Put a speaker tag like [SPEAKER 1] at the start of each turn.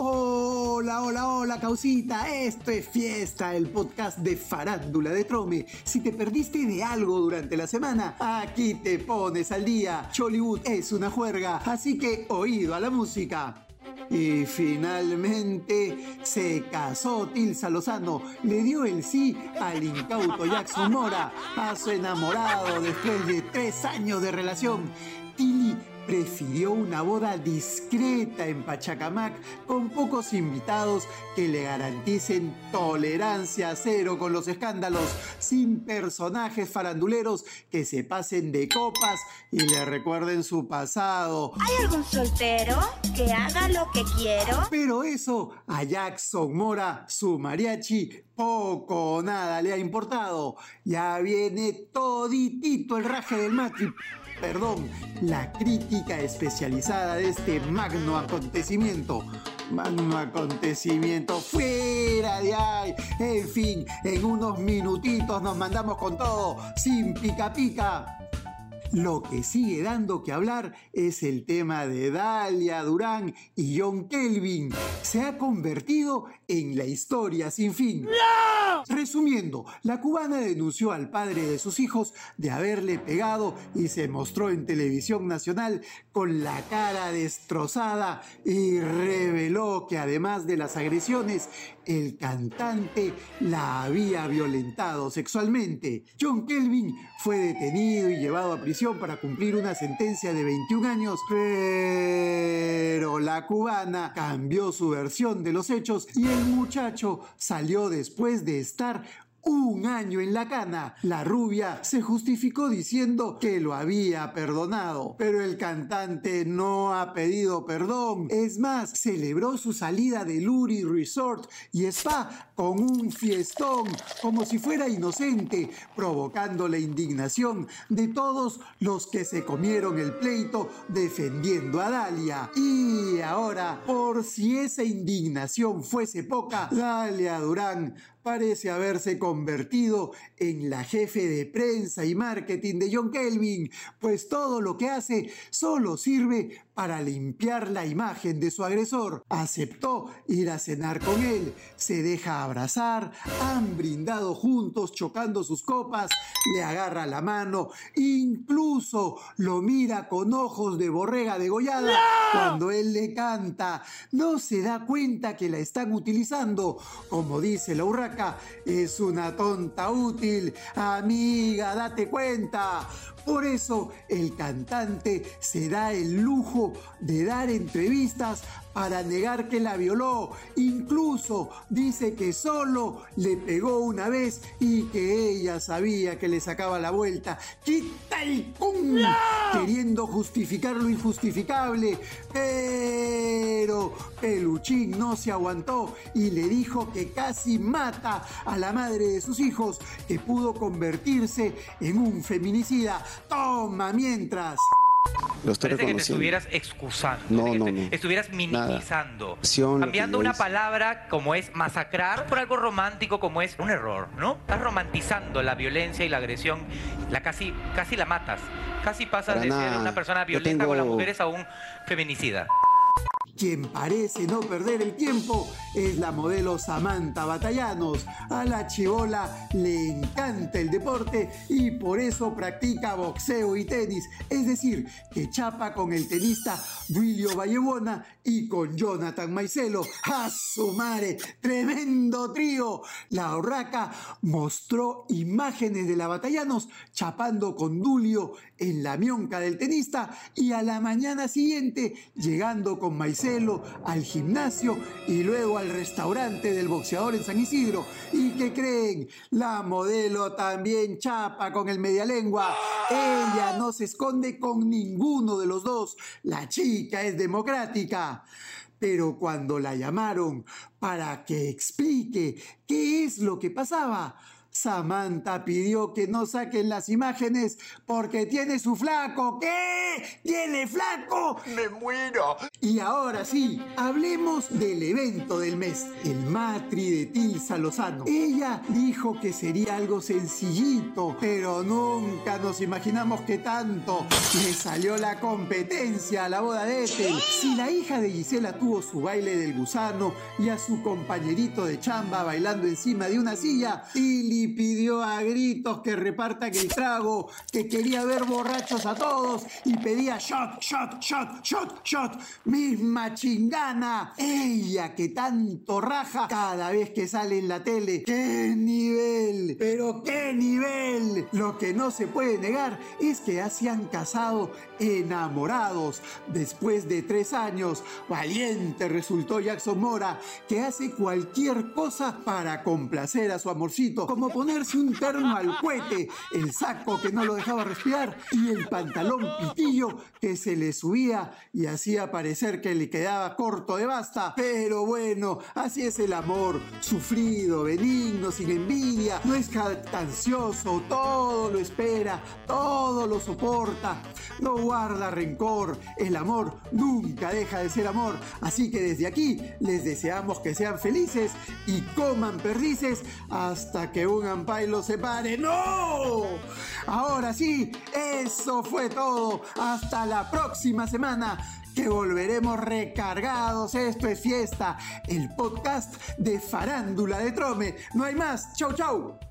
[SPEAKER 1] Hola, hola, hola, causita. Esto es Fiesta, el podcast de Farándula de Trome. Si te perdiste de algo durante la semana, aquí te pones al día. Chollywood es una juerga, así que oído a la música. Y finalmente se casó Tilsa Lozano, le dio el sí al incauto Jackson Mora, a su enamorado después de tres años de relación. Tilly prefirió una boda discreta en Pachacamac con pocos invitados que le garanticen tolerancia cero con los escándalos, sin personajes faranduleros que se pasen de copas y le recuerden su pasado.
[SPEAKER 2] ¿Hay algún soltero que haga lo que quiero?
[SPEAKER 1] Pero eso a Jackson Mora, su mariachi, poco o nada le ha importado. Ya viene toditito el raje del matri perdón, la crítica especializada de este magno acontecimiento. Magno acontecimiento, fuera de ahí. En fin, en unos minutitos nos mandamos con todo, sin pica pica. Lo que sigue dando que hablar es el tema de Dalia Durán y John Kelvin. Se ha convertido en la historia sin fin. Resumiendo, la cubana denunció al padre de sus hijos de haberle pegado y se mostró en televisión nacional con la cara destrozada y reveló que además de las agresiones, el cantante la había violentado sexualmente. John Kelvin fue detenido y llevado a prisión para cumplir una sentencia de 21 años, pero cubana cambió su versión de los hechos y el muchacho salió después de estar un año en la cana. La rubia se justificó diciendo que lo había perdonado, pero el cantante no ha pedido perdón. Es más, celebró su salida del Luri Resort y Spa con un fiestón, como si fuera inocente, provocando la indignación de todos los que se comieron el pleito defendiendo a Dalia. Y ahora, por si esa indignación fuese poca, Dalia Durán parece haberse convertido en la jefe de prensa y marketing de John Kelvin, pues todo lo que hace solo sirve para limpiar la imagen de su agresor. Aceptó ir a cenar con él, se deja abrazar, han brindado juntos chocando sus copas, le agarra la mano, incluso lo mira con ojos de borrega degollada cuando él le canta. No se da cuenta que la están utilizando. Como dice la urraca, es una tonta útil. Amiga, date cuenta. Por eso el cantante se da el lujo de dar entrevistas para negar que la violó. Incluso dice que solo le pegó una vez y que ella sabía que le sacaba la vuelta. ¡Quita el cum! Queriendo justificar lo injustificable. Pero Peluchín no se aguantó y le dijo que casi mata a la madre de sus hijos, que pudo convertirse en un feminicida. Toma mientras.
[SPEAKER 3] Lo estoy
[SPEAKER 4] Parece que te estuvieras excusando,
[SPEAKER 3] No, no, no.
[SPEAKER 4] estuvieras minimizando, cambiando una
[SPEAKER 3] hice.
[SPEAKER 4] palabra como es masacrar por algo romántico como es un error, ¿no? Estás romantizando la violencia y la agresión, la casi, casi la matas, casi pasas
[SPEAKER 3] Para
[SPEAKER 4] de ser una persona violenta con las mujeres a un feminicida.
[SPEAKER 1] Quien parece no perder el tiempo es la modelo Samantha Batallanos. A la chivola le encanta el deporte y por eso practica boxeo y tenis. Es decir, que chapa con el tenista Duilio Vallebona y con Jonathan Maicelo. ¡A su madre! ¡Tremendo trío! La Urraca mostró imágenes de la Batallanos chapando con Dulio en la mionca del tenista y a la mañana siguiente llegando con Maicelo al gimnasio y luego al restaurante del boxeador en San Isidro. ¿Y qué creen? La modelo también chapa con el medialengua. Ella no se esconde con ninguno de los dos. La chica es democrática. Pero cuando la llamaron para que explique qué es lo que pasaba, Samantha pidió que no saquen las imágenes porque tiene su flaco. ¿Qué? ¿Tiene flaco?
[SPEAKER 3] ¡Me muero!
[SPEAKER 1] Y ahora sí, hablemos del evento del mes, el matri de Tilsa Lozano. Ella dijo que sería algo sencillito, pero nunca nos imaginamos que tanto. Le salió la competencia a la boda de Ethel. Si la hija de Gisela tuvo su baile del gusano y a su compañerito de chamba bailando encima de una silla, Tilly pidió a gritos que repartan el trago, que quería ver borrachos a todos y pedía shot, shot, shot, shot, shot. Misma chingana. Ella que tanto raja cada vez que sale en la tele. ¡Qué nivel! ¡Pero qué nivel! Lo que no se puede negar es que ya se han casado enamorados. Después de tres años, valiente resultó Jackson Mora, que hace cualquier cosa para complacer a su amorcito, como ponerse un terno al cohete, el saco que no lo dejaba respirar y el pantalón pitillo que se le subía y hacía parecer que le quedaba corto de basta. Pero bueno, así es el amor, sufrido, benigno, sin envidia, no es jactancioso, todo lo espera, todo lo soporta, no guarda rencor, el amor nunca deja de ser amor, así que desde aquí les deseamos que sean felices y coman perdices hasta que ampay los separe. ¡No! Ahora sí, eso fue todo. Hasta la próxima semana que volveremos recargados. Esto es fiesta, el podcast de farándula de Trome. No hay más. Chau, chau.